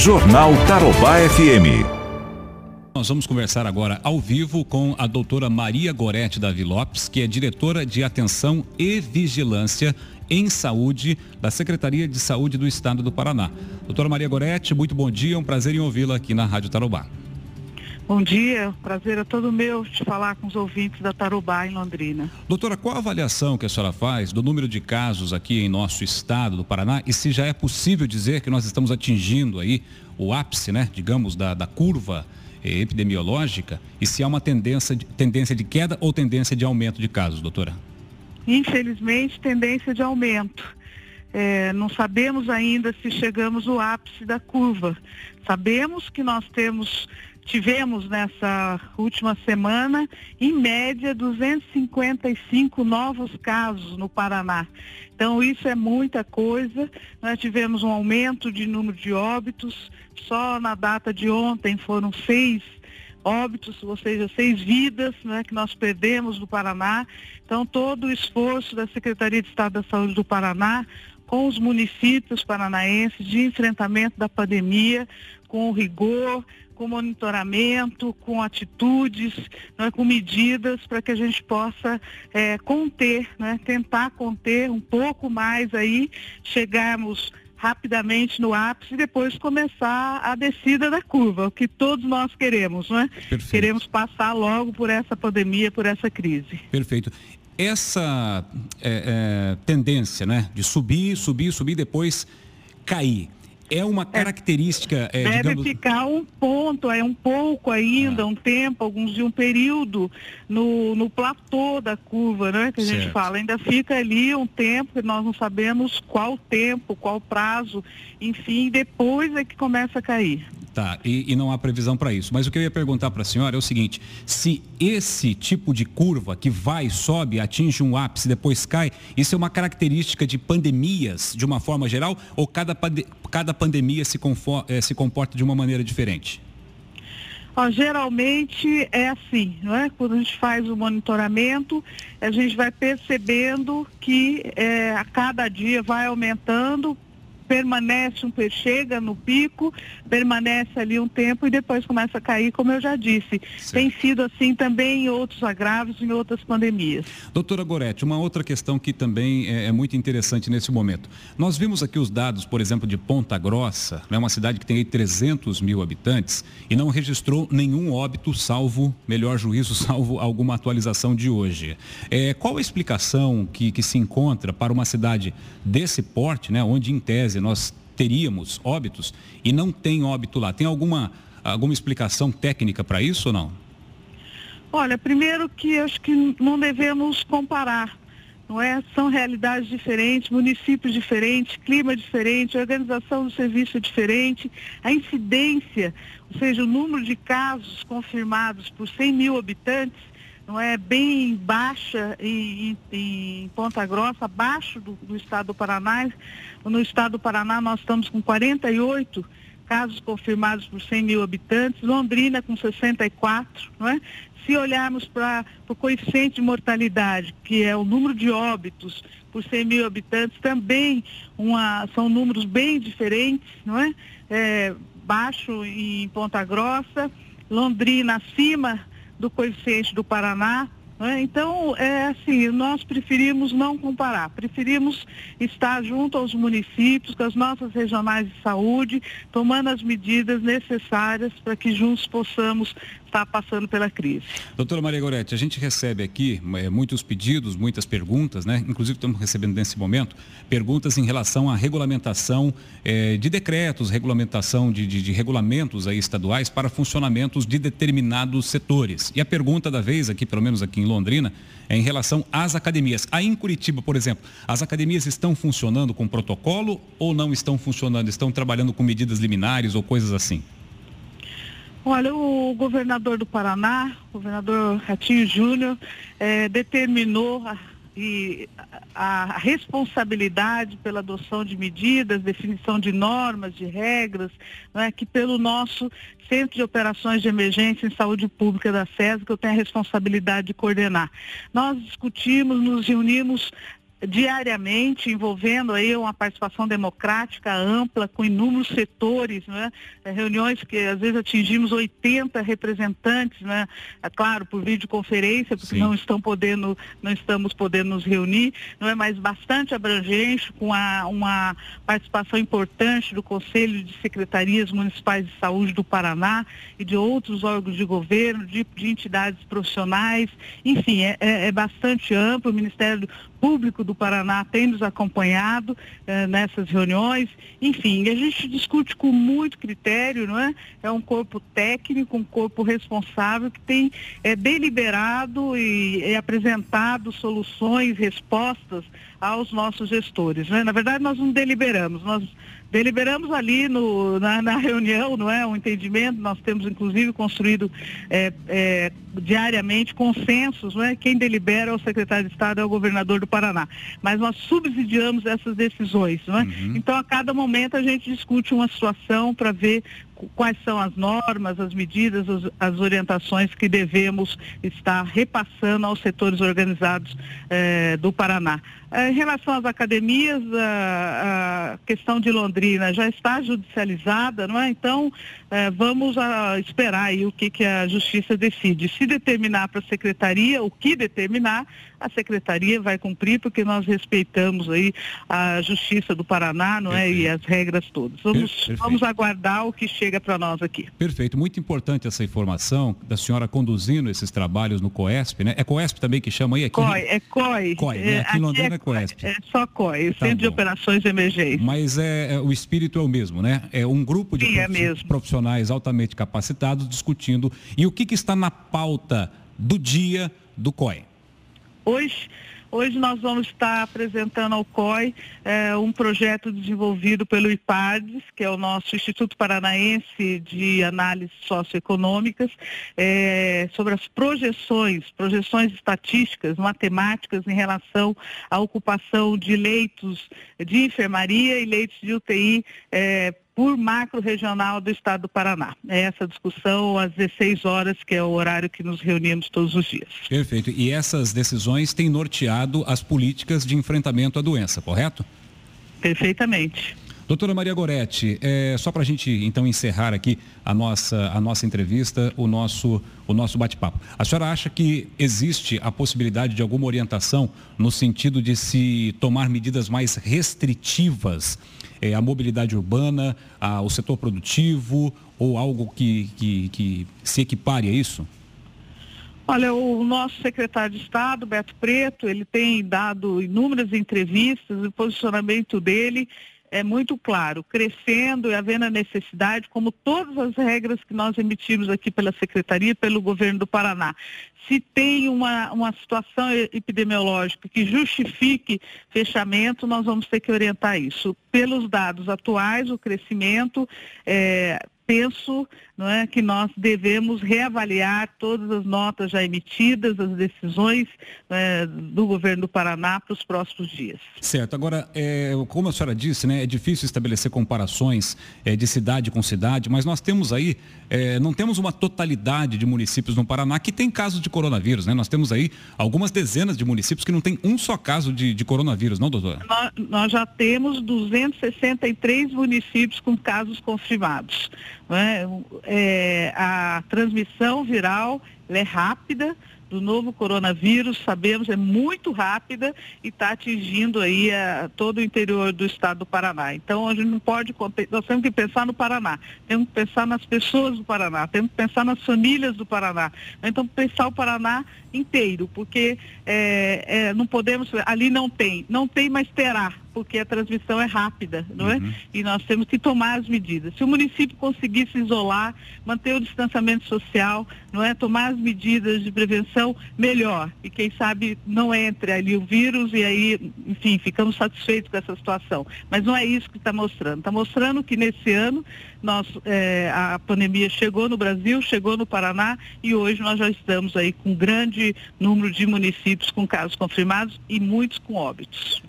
Jornal Tarobá FM. Nós vamos conversar agora ao vivo com a doutora Maria Gorete Davi Lopes, que é diretora de Atenção e Vigilância em Saúde da Secretaria de Saúde do Estado do Paraná. Doutora Maria Gorete, muito bom dia, é um prazer em ouvi-la aqui na Rádio Tarobá. Bom dia, prazer é todo meu de falar com os ouvintes da Tarubá em Londrina. Doutora, qual a avaliação que a senhora faz do número de casos aqui em nosso estado do Paraná e se já é possível dizer que nós estamos atingindo aí o ápice, né, digamos, da, da curva eh, epidemiológica e se há uma tendência de, tendência de queda ou tendência de aumento de casos, doutora? Infelizmente, tendência de aumento. É, não sabemos ainda se chegamos ao ápice da curva. Sabemos que nós temos tivemos nessa última semana, em média, 255 novos casos no Paraná. Então, isso é muita coisa. Nós tivemos um aumento de número de óbitos. Só na data de ontem foram seis óbitos, ou seja, seis vidas né, que nós perdemos no Paraná. Então, todo o esforço da Secretaria de Estado da Saúde do Paraná com os municípios paranaenses de enfrentamento da pandemia, com rigor, com monitoramento, com atitudes, né, com medidas para que a gente possa é, conter, né, tentar conter um pouco mais aí, chegarmos rapidamente no ápice e depois começar a descida da curva, o que todos nós queremos, né? Perfeito. Queremos passar logo por essa pandemia, por essa crise. Perfeito essa é, é, tendência, né, de subir, subir, subir, depois cair é uma característica. É, Deve digamos... ficar um ponto, é um pouco ainda, ah. um tempo, alguns de um período no, no platô da curva, né? Que a certo. gente fala. Ainda fica ali um tempo que nós não sabemos qual tempo, qual prazo, enfim, depois é que começa a cair. Tá, e, e não há previsão para isso. Mas o que eu ia perguntar para a senhora é o seguinte: se esse tipo de curva que vai, sobe, atinge um ápice, depois cai, isso é uma característica de pandemias de uma forma geral ou cada, cada pandemia se, eh, se comporta de uma maneira diferente? Ó, geralmente é assim, não é? Quando a gente faz o monitoramento, a gente vai percebendo que é, a cada dia vai aumentando permanece um chega no pico, permanece ali um tempo e depois começa a cair, como eu já disse. Certo. Tem sido assim também em outros agravos, em outras pandemias. Doutora Goretti, uma outra questão que também é, é, muito interessante nesse momento. Nós vimos aqui os dados, por exemplo, de Ponta Grossa, né, uma cidade que tem aí 300 mil habitantes e não registrou nenhum óbito, salvo, melhor juízo, salvo alguma atualização de hoje. É, qual a explicação que, que se encontra para uma cidade desse porte, né, onde em tese nós teríamos óbitos e não tem óbito lá. Tem alguma, alguma explicação técnica para isso ou não? Olha, primeiro que acho que não devemos comparar, não é? São realidades diferentes, municípios diferentes, clima diferente, organização do serviço é diferente, a incidência, ou seja, o número de casos confirmados por 100 mil habitantes não é bem baixa em, em, em Ponta Grossa, abaixo do, do, estado do Paraná. No estado do Paraná nós estamos com 48 casos confirmados por 100 mil habitantes, Londrina com 64, não é? Se olharmos para o coeficiente de mortalidade, que é o número de óbitos por 100 mil habitantes, também uma, são números bem diferentes, não é? é baixo em Ponta Grossa, Londrina acima do coeficiente do Paraná. Né? Então, é assim, nós preferimos não comparar, preferimos estar junto aos municípios, com as nossas regionais de saúde, tomando as medidas necessárias para que juntos possamos está passando pela crise. Doutora Maria Goretti, a gente recebe aqui é, muitos pedidos, muitas perguntas, né? Inclusive estamos recebendo nesse momento perguntas em relação à regulamentação é, de decretos, regulamentação de, de, de, regulamentos aí estaduais para funcionamentos de determinados setores. E a pergunta da vez aqui, pelo menos aqui em Londrina, é em relação às academias. Aí em Curitiba, por exemplo, as academias estão funcionando com protocolo ou não estão funcionando? Estão trabalhando com medidas liminares ou coisas assim? Olha, o governador do Paraná, o governador Ratinho Júnior, é, determinou a, e a, a responsabilidade pela adoção de medidas, definição de normas, de regras, é, que pelo nosso Centro de Operações de Emergência em Saúde Pública da SES, que eu tenho a responsabilidade de coordenar. Nós discutimos, nos reunimos diariamente envolvendo aí uma participação democrática ampla com inúmeros setores, né? reuniões que às vezes atingimos 80 representantes, né? É claro, por videoconferência, porque não estão podendo, não estamos podendo nos reunir, não é mais bastante abrangente com a, uma participação importante do Conselho de Secretarias Municipais de Saúde do Paraná e de outros órgãos de governo, de, de entidades profissionais, enfim, é, é, é bastante amplo, o Ministério Público do Paraná tem nos acompanhado eh, nessas reuniões. Enfim, a gente discute com muito critério, não é? É um corpo técnico, um corpo responsável que tem é, deliberado e, e apresentado soluções, respostas aos nossos gestores. Né? Na verdade, nós não deliberamos, nós deliberamos ali no, na, na, reunião, não é? Um entendimento, nós temos inclusive construído é, é, diariamente consensos, não é? Quem delibera é o secretário de Estado, é o governador do Paraná. Mas nós subsidiamos essas decisões, não é? Uhum. Então, a cada momento a gente discute uma situação para ver quais são as normas, as medidas, as orientações que devemos estar repassando aos setores organizados eh, do Paraná. Eh, em relação às academias, a, a, questão de Londrina já está judicializada, não é? Então, eh, vamos a, esperar aí o que, que a Justiça decide. Se determinar para a Secretaria, o que determinar, a Secretaria vai cumprir, porque nós respeitamos aí a Justiça do Paraná, não é? E as regras todas. Vamos, vamos aguardar o que chega para nós aqui. Perfeito. Muito importante essa informação da senhora conduzindo esses trabalhos no COESP, né? É COESP também que chama aí? Aqui COI, é COI. COI, né? Aqui em Londrina é, é COESP. É só COI, tá Centro bom. de Operações de Emergência. Mas é, é, o espírito é o mesmo, né? É um grupo de Sim, é profissionais altamente capacitados discutindo. E o que, que está na pauta do dia do COI? Hoje, hoje nós vamos estar apresentando ao COI é, um projeto desenvolvido pelo IPADES, que é o nosso Instituto Paranaense de Análises Socioeconômicas, é, sobre as projeções, projeções estatísticas, matemáticas em relação à ocupação de leitos de enfermaria e leitos de UTI é, por macro-regional do estado do Paraná. É essa discussão às 16 horas, que é o horário que nos reunimos todos os dias. Perfeito. E essas decisões têm norteado as políticas de enfrentamento à doença, correto? Perfeitamente. Doutora Maria Goretti, é, só para a gente então encerrar aqui a nossa, a nossa entrevista, o nosso, o nosso bate-papo. A senhora acha que existe a possibilidade de alguma orientação no sentido de se tomar medidas mais restritivas é, a mobilidade urbana, a, o setor produtivo ou algo que, que, que se equipare a isso? Olha, o nosso secretário de Estado, Beto Preto, ele tem dado inúmeras entrevistas, o posicionamento dele é muito claro, crescendo e havendo a necessidade, como todas as regras que nós emitimos aqui pela Secretaria, pelo governo do Paraná. Se tem uma, uma situação epidemiológica que justifique fechamento, nós vamos ter que orientar isso. Pelos dados atuais, o crescimento é, penso não é, que nós devemos reavaliar todas as notas já emitidas, as decisões é, do governo do Paraná para os próximos dias. Certo. Agora, é, como a senhora disse, né, é difícil estabelecer comparações é, de cidade com cidade, mas nós temos aí, é, não temos uma totalidade de municípios no Paraná que tem casos de coronavírus. Né? Nós temos aí algumas dezenas de municípios que não tem um só caso de, de coronavírus, não, doutora? Nós, nós já temos 263 municípios com casos confirmados. Né? É, a transmissão viral é rápida, do novo coronavírus, sabemos, é muito rápida e está atingindo aí a, todo o interior do estado do Paraná. Então a gente não pode, nós temos que pensar no Paraná, temos que pensar nas pessoas do Paraná, temos que pensar nas famílias do Paraná. Então pensar o Paraná inteiro, porque é, é, não podemos, ali não tem, não tem, mas terá porque a transmissão é rápida, não é? Uhum. E nós temos que tomar as medidas. Se o município conseguir se isolar, manter o distanciamento social, não é? Tomar as medidas de prevenção, melhor. E quem sabe não entre ali o vírus e aí, enfim, ficamos satisfeitos com essa situação. Mas não é isso que está mostrando. Está mostrando que nesse ano nós, é, a pandemia chegou no Brasil, chegou no Paraná e hoje nós já estamos aí com um grande número de municípios com casos confirmados e muitos com óbitos.